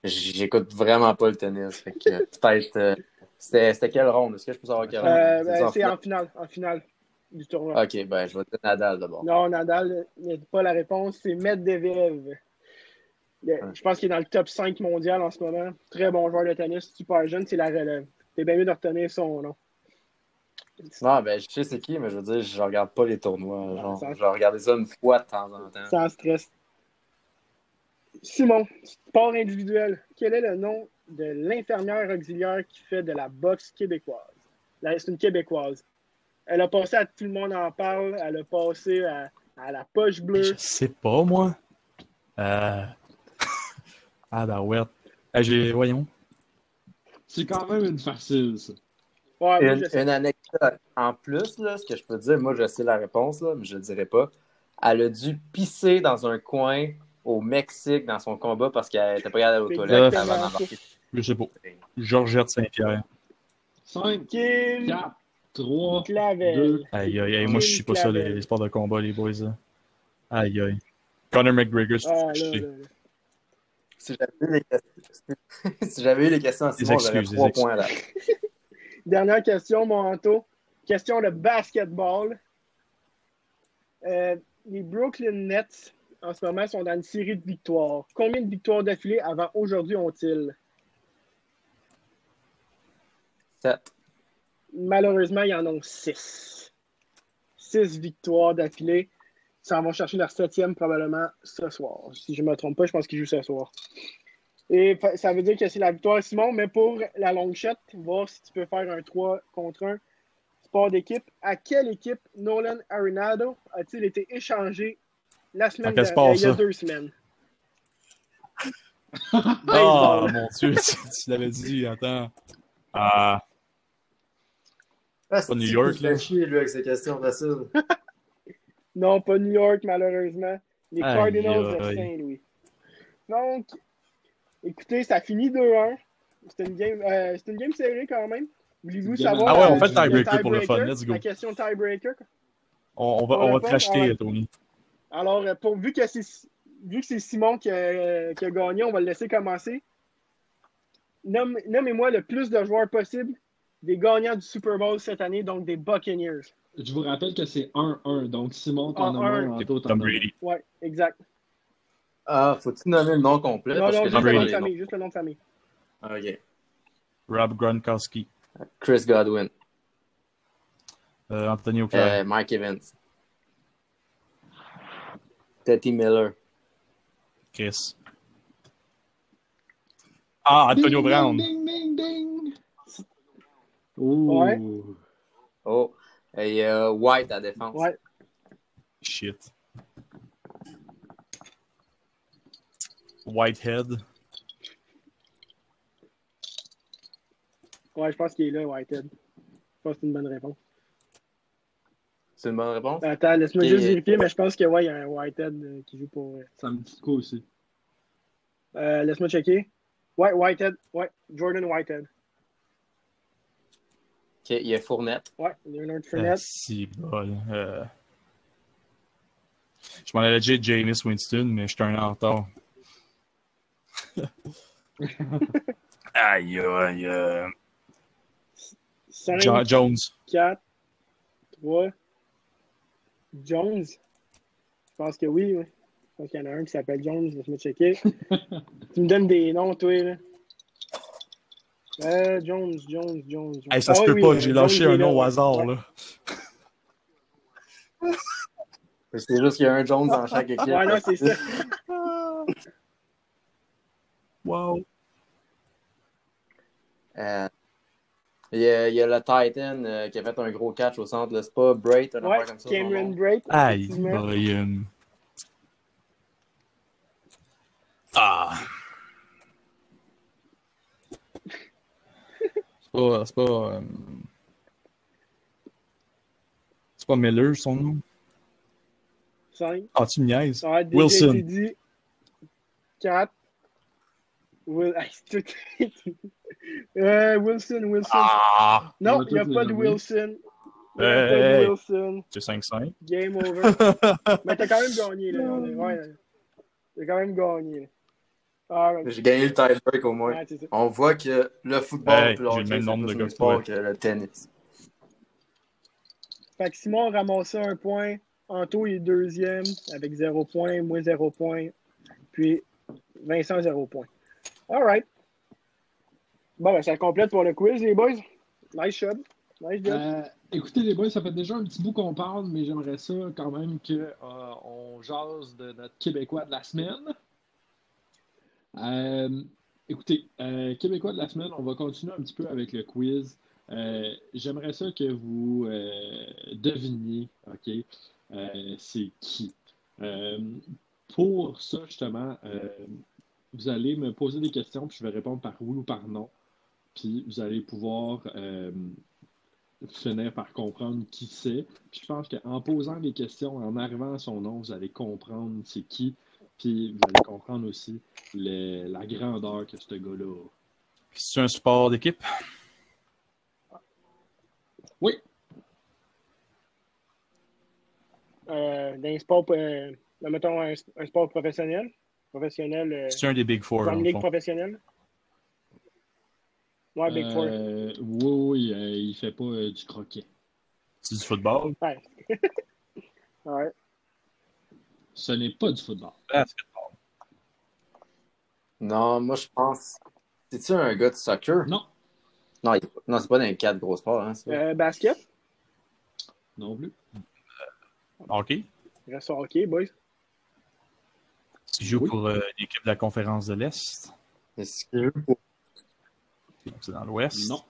J'écoute vraiment pas le tennis. Peut-être. euh, C'était quelle ronde? Est-ce que je peux savoir quelle ronde? Euh, ben, en c'est en finale, en finale du tournoi. Ok, ben je vais dire Nadal d'abord. Non, Nadal, a pas la réponse, c'est Medvedev. Le- Je pense qu'il est dans le top 5 mondial en ce moment. Très bon joueur de tennis, super jeune, c'est la relève. C'est bien mieux de retenir son nom. Non, ben, je sais c'est qui, mais je veux dire, je regarde pas les tournois. Genre, Ça- je vais regarder ça une fois de temps en temps. Sans stress. Simon, sport individuel. Quel est le nom de l'infirmière auxiliaire qui fait de la boxe québécoise? C'est une québécoise. Elle a passé à Tout le monde en parle. Elle a passé à, à la poche bleue. Je sais pas, moi. Euh... ah, bah ouais. Ah, j'ai... Voyons. C'est quand même une facile, ça. Ouais, Une, je sais. une anecdote en plus, là, ce que je peux dire, moi je sais la réponse, là, mais je ne dirai pas. Elle a dû pisser dans un coin au Mexique dans son combat parce qu'elle n'était pas d'aller aux toilettes avant d'embarquer. Je sais pas. Georgette Saint-Pierre. 5, Kim 4, 3, Clavel. 2. Aïe, aïe, aïe. Moi, je suis pas ça, les, les sports de combat, les boys. Là. Aïe, aïe. Conor McGregor, c'est Ah, là, touché. là, là. Si j'avais eu les questions, si j'avais eu les excuses, des trois excuses. points là. Dernière question, mon Anto. Question de basketball. Euh, les Brooklyn Nets, en ce moment, sont dans une série de victoires. Combien de victoires d'affilée avant aujourd'hui ont-ils? Sept. Malheureusement, il y en a six. Six victoires d'affilée. Ils s'en vont chercher leur septième probablement ce soir. Si je ne me trompe pas, je pense qu'ils jouent ce soir. Et ça veut dire que c'est la victoire, Simon, mais pour la long shot, voir si tu peux faire un 3 contre 1 sport d'équipe. À quelle équipe Nolan Arenado a-t-il été échangé la semaine dernière, sport, il y a ça? deux semaines? Ah, Baseball. mon Dieu, tu, tu l'avais dit, attends. Ah, Ah, Pas New York, là. chier, lui, avec ses questions faciles. Non, pas New York, malheureusement. Les Aïe, Cardinals de. Saint-Louis. Donc, écoutez, ça finit 2-1. C'était une, game, euh, c'était une game serrée quand même. Voulez-vous savoir? Ah ouais, on euh, fait le tiebreaker le pour le fun, let's go. La question tiebreaker. on, on va, On va te racheter, Ouais. Tony. Alors, euh, pour, vu que c'est vu que c'est Simon qui a, qui a gagné, on va le laisser commencer. Nomme- Nommez-moi le plus de joueurs possible des gagnants du Super Bowl cette année, donc des Buccaneers. Je vous rappelle que c'est 1-1. Donc, Simon, t'en Ah, as un. un, Anto, t'en Tom as. Ouais, exact. Ah, faut-tu nommer le nom complet? Non, parce non, que juste le nom de famille, juste le nom de famille. Ok. Rob Gronkowski. Chris Godwin. Euh, Anthony O'Clair. Euh, Mike Evans. Teddy Miller. Chris. Ah, Antonio Ding, Brown. Ouh. Ouais. Oh. Et euh, White à défense. Ouais. Shit. Whitehead. Ouais, je pense qu'il est là, Whitehead. Je pense que c'est une bonne réponse. C'est une bonne réponse? Attends, laisse-moi Et- juste vérifier, mais je pense que ouais, il y a un Whitehead euh, qui joue pour. euh, Ça me dit quoi aussi? Euh, laisse-moi checker. Ouais, Whitehead. Ouais, Jordan Whitehead. Ok, il y a Fournette. Ouais, Leonard Ah, Fournette. si bol. Euh... Je m'en allais dire James Winston, mais je suis un an en retard. aïe, aïe, euh, 5, Jo- Jones. 4, 3. Jones? Je pense que oui. ouais. Je pense qu'il y en a un qui s'appelle Jones. Laisse-moi checker. tu me donnes des noms, toi, là. Euh, Jones, Jones, Jones. Jones. Hey, ça se Ah peut oui, pas, euh, j'ai Jones lâché un nom au hasard. Là. C'est juste qu'il y a un Jones dans chaque équipe. Ouais, non, c'est ça. Wow. Euh, il, y a, il y a le Titan euh, qui a fait un gros catch au centre. C'est pas Bright, un Ouais, comme ça. Cameron. Aïe. Brian. Ah. C'est pas. C'est pas. euh, C'est pas Miller, son nom? 5. Ah, tu me niaises. Ah, Wilson. dit. 4. Will... euh, Wilson, Wilson. Ah! non, il n'y a pas de. Wilson. Il n'y a Hey, pas de hey. Wilson. C'est 5-5. Game over. Mais t'as quand même gagné, là. Ouais, t'as quand même gagné. Ah. J'ai gagné le tiebreak au moins. Ouais. On voit que le football Hey, puis le même nombre plus de sport que le tennis. Fait que Simon a ramassé un point. Anto il est deuxième avec zéro point. Moi, zéro point. Puis Vincent, zéro point. All right. Bon, ben, ça complète pour le quiz, les boys. Nice job. Nice job. Euh, écoutez, les boys, ça fait déjà un petit bout qu'on parle, mais j'aimerais ça quand même qu'on jase de notre Québécois de la semaine. Euh, écoutez, euh, Québécois de la semaine, on va continuer un petit peu avec le quiz. Euh, j'aimerais ça que vous deviniez, OK, c'est qui. Pour ça, justement, vous allez me poser des questions, puis je vais répondre par oui ou par non. Puis vous allez pouvoir finir par comprendre qui c'est. Puis je pense qu'en posant des questions, en arrivant à son nom, vous allez comprendre c'est qui. Puis vous allez comprendre aussi la grandeur que ce gars-là a. C'est un sport d'équipe? Oui, Euh, dans les sports, euh, mettons un, un sport professionnel. Professionnel. Euh, C'est un des Big Four. une ligue professionnelle. Ouais, Big Four. euh, oui, oui, euh, il fait pas euh, du croquet. C'est du football? Ouais. ouais. Ce n'est pas du football. Basketball. Non, moi, je pense. C'est-tu un gars de soccer? Non, Non, il- non c'est pas dans les quatre gros sports, hein. Euh, basket? non plus. OK. Il reste au hockey, boys. Tu joues Oui. pour euh, l'équipe de la conférence de l'Est. Est-ce que Donc, C'est dans l'Ouest? Non.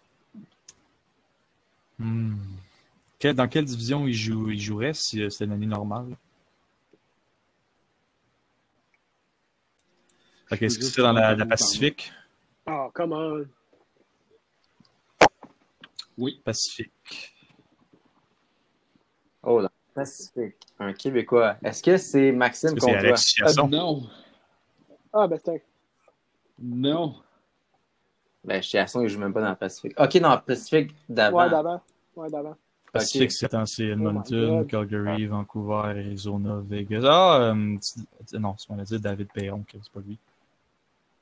Hmm. Dans quelle division il, joue, il jouerait si euh, c'était l'année normale? Fait que Est-ce que c'est dans la, Pacifique? Oh, come on. Oui. Pacifique. Oh, dans le Pacifique. Un Québécois. Est-ce que c'est Maxime c'est contre Euh, Chiasson? non. Ah, ben c'est. Non. Ben, Chiasson, il joue même pas dans le Pacifique. Ok, dans le Pacifique d'avant. Ouais, d'avant. Ouais, d'avant. Pacifique, Ok. c'est en- c'est Oh Edmonton, God. Calgary, Vancouver, Arizona, Vegas. Ah, euh, non, c'est ce qu'on a dit, David Perron, que c'est pas lui.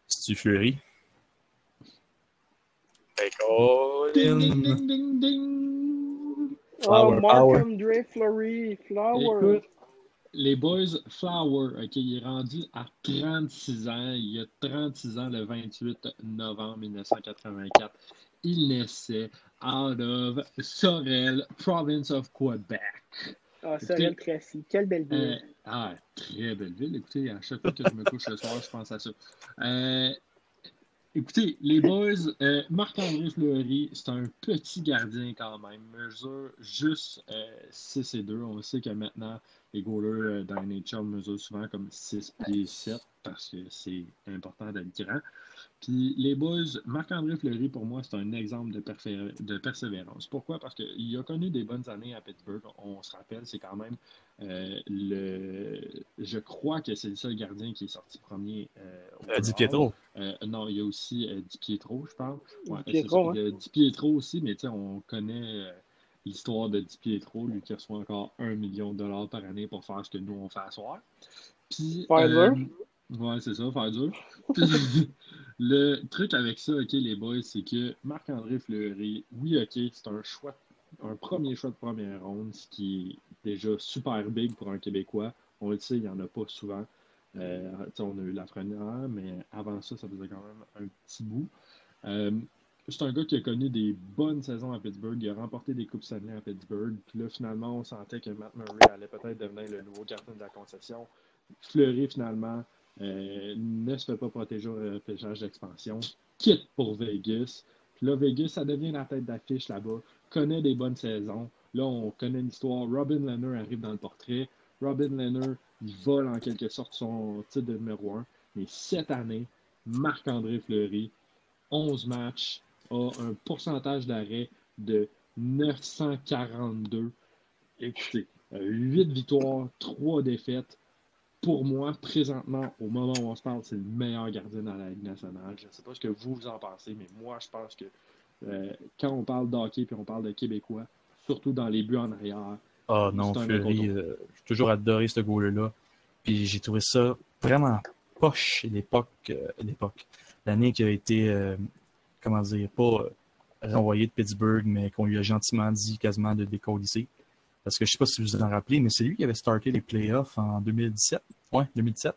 C'est-tu Fury? Ding, ding, ding, ding, ding. Flower oh, Markham Dre Fleury. Flower. Écoute, les boys Flower, OK, il est rendu à 36 ans. Il a 36 ans le 28 novembre 1984. Il naissait out of Sorel, province of Quebec. Ah, Sorel Tracy. Quelle belle Euh, ville. ah, très belle ville. Écoutez, à chaque fois que je me couche le soir, je pense à ça. Euh, écoutez, les boys, euh, Marc-André Fleury, c'est un petit gardien quand même. Mesure juste euh, 6 et 2. On sait que maintenant, les goalers dans NHL mesurent souvent comme 6 pieds 7 parce que c'est important d'être grand. Puis les boys, Marc-André Fleury, pour moi, c'est un exemple de, perfé- de persévérance. Pourquoi? Parce qu'il a connu des bonnes années à Pittsburgh. On se rappelle, c'est quand même euh, le. Je crois que c'est le seul gardien qui est sorti premier. Euh, au Euh, Di. Pietro. Euh, non, il y a aussi euh, Di Pietro, je pense. Ouais, Di c'est Pietro, hein. Il y a Di Pietro aussi, mais tu sais, on connaît l'histoire de Di Pietro, lui qui reçoit encore un million de dollars par année pour faire ce que nous on fait à soir. Puis, Faire dur. Ouais, c'est ça, faire dur. Puis, le truc avec ça, OK, les boys, c'est que Marc-André Fleury, oui, OK, c'est un choix, un premier choix de première ronde, ce qui est déjà super big pour un Québécois. On le sait, il n'y en a pas souvent. Euh, on a eu la première, mais avant ça, ça faisait quand même un petit bout. Euh, c'est un gars qui a connu des bonnes saisons à Pittsburgh. Il a remporté des Coupes Stanley à Pittsburgh. Puis là, finalement, on sentait que Matt Murray allait peut-être devenir le nouveau gardien de la concession. Fleury, finalement, euh, ne se fait pas protéger au repêchage d'expansion. Quitte pour Vegas. Là, Vegas, ça devient la tête d'affiche là-bas. Connaît des bonnes saisons. Là, on connaît l'histoire. Robin Leonard arrive dans le portrait. Robin Leonard, il vole en quelque sorte son titre de numéro 1. Mais cette année, Marc-André Fleury, 11 matchs, a un pourcentage d'arrêt de 942. Écoutez, 8 victoires, 3 défaites. Pour moi, présentement, au moment où on se parle, c'est le meilleur gardien dans la Ligue nationale. Je ne sais pas ce que vous, vous en pensez, mais moi, je pense que euh, quand on parle d'hockey et on parle de Québécois, surtout dans les buts en arrière, Ah non, un Fury, incontournable. euh, j'ai toujours adoré ce goal-là. Puis j'ai trouvé ça vraiment poche l'époque, euh, l'époque. L'année qui a été, comment dire, pas renvoyé de Pittsburgh, mais qu'on lui a gentiment dit quasiment de décollisser. Parce que je sais pas si vous vous en rappelez, mais c'est lui qui avait starté les playoffs en 2017. Ouais, 2017.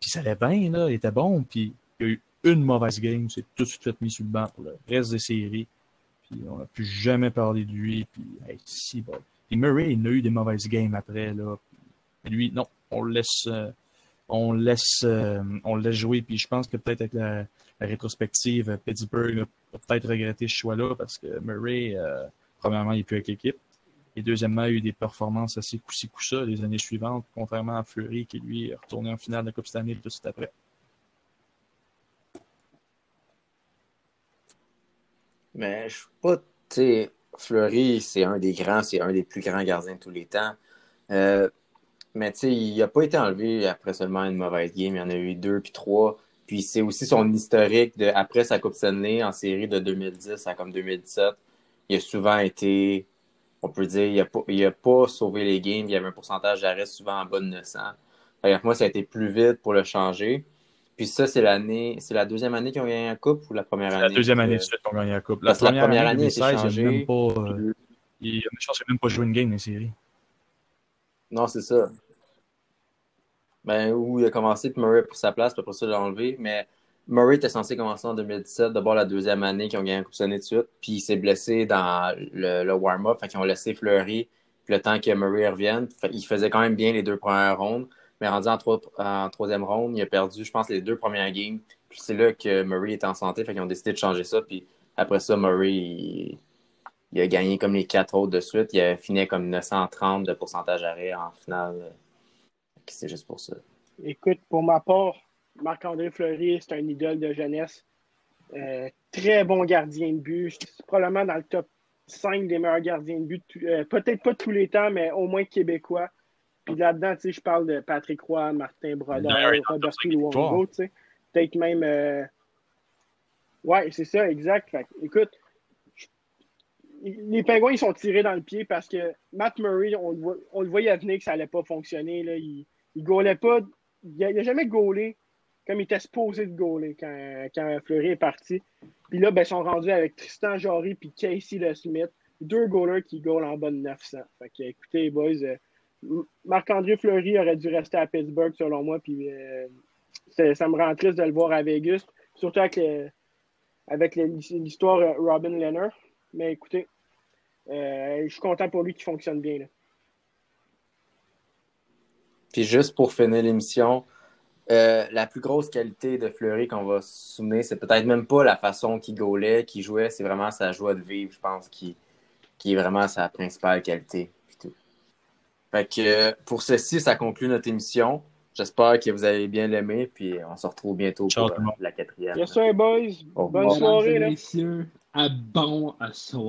Puis ça allait bien, là, il était bon. Puis il y a eu une mauvaise game, c'est tout de suite fait mis sur le banc pour le reste des séries. Puis on n'a plus jamais parlé de lui. Puis, hey, si, bon. Puis Murray, il a eu des mauvaises games après, là. Puis lui, non, on le laisse, euh, on laisse, euh, on laisse jouer. Puis je pense que peut-être avec la, la rétrospective, Pittsburgh va peut-être regretter ce choix-là parce que Murray, euh, premièrement, il est plus avec l'équipe. Et deuxièmement, il a eu des performances assez coup-ci coup-ça les années suivantes, contrairement à Fleury qui, lui, est retourné en finale de la Coupe Stanley tout de suite après. Mais je suis pas, tu sais, Fleury, c'est un des grands, c'est un des plus grands gardiens de tous les temps. Euh, mais tu sais, il n'a pas été enlevé après seulement une mauvaise game. Il y en a eu deux puis trois. Puis c'est aussi son historique de après sa Coupe Stanley en série de 2010 à comme 2017. Il a souvent été, on peut dire, il a pas, il a pas sauvé les games. Il y avait un pourcentage d'arrêt souvent en bas de 900. Fait que moi, ça a été plus vite pour le changer. Puis ça, c'est l'année, c'est la deuxième année qu'ils ont gagné la coupe ou la première année? La deuxième année de suite qu'ils ont gagné la coupe. Parce que la première année, il s'est 2016, changé. il a même pas, euh, il, je pense qu'il n'a même pas joué une game les séries. Non, c'est ça. Ben, où il a commencé, puis Murray a pris sa place, puis après ça, il l'a enlevé. Mais Murray était censé commencer en 2017, d'abord la deuxième année qu'ils ont gagné la Coupe Stanley de suite, puis il s'est blessé dans le, warm-up, fait qu'ils ont laissé Fleury puis le temps que Murray revienne. Fait, il faisait quand même bien les deux premières rondes, mais rendu en, trois- en troisième ronde, il a perdu, je pense, les deux premières games. Puis c'est là que Murray était en santé, fait qu'ils ont décidé de changer ça, puis après ça, Murray, il, il a gagné comme les quatre autres de suite. Il a fini comme 930 de pourcentage arrêt en finale. C'est juste pour ça. Écoute, pour ma part, Marc-André Fleury, c'est un idole de jeunesse. Euh, très bon gardien de but. C'est probablement dans le top 5 des meilleurs gardiens de but. euh, Peut-être pas de tous les temps, mais au moins québécois. Puis là-dedans, je parle de Patrick Roy, Martin Brodeur, Roberto 5 des victoires. Luongo. Peut-être même. euh, Ouais, c'est ça, exact. Fait écoute, les Pingouins, ils sont tirés dans le pied parce que Matt Murray, on le, voit- on le voyait venir que ça allait pas fonctionner. Là. Il, il gaulait pas. Il a, il a jamais gaulé comme il était supposé de gauler quand, quand Fleury est parti. Puis là, ben, ils sont rendus avec Tristan Jory puis Casey Le Smith. Deux goalers qui gaulent en bas de 900. Fait que, écoutez, les boys, euh, Marc-André Fleury aurait dû rester à Pittsburgh, selon moi. Puis euh, ça me rend triste de le voir à Vegas. Surtout avec, avec l'histoire euh, Robin Leonard. Mais écoutez, je suis content pour lui qu'il fonctionne bien. Là. Puis juste pour finir l'émission, euh, la plus grosse qualité de Fleury qu'on va se souvenir, c'est peut-être même pas la façon qu'il gaulait, qu'il jouait, c'est vraiment sa joie de vivre, je pense, qui, qui est vraiment sa principale qualité. tout. Fait que euh, pour ceci, ça conclut notre émission. J'espère que vous avez bien aimé, puis on se retrouve bientôt Ciao pour euh, la quatrième. Yes, sir, boys. Bonne soirée. Mesdames Là. et messieurs, à bon à soir.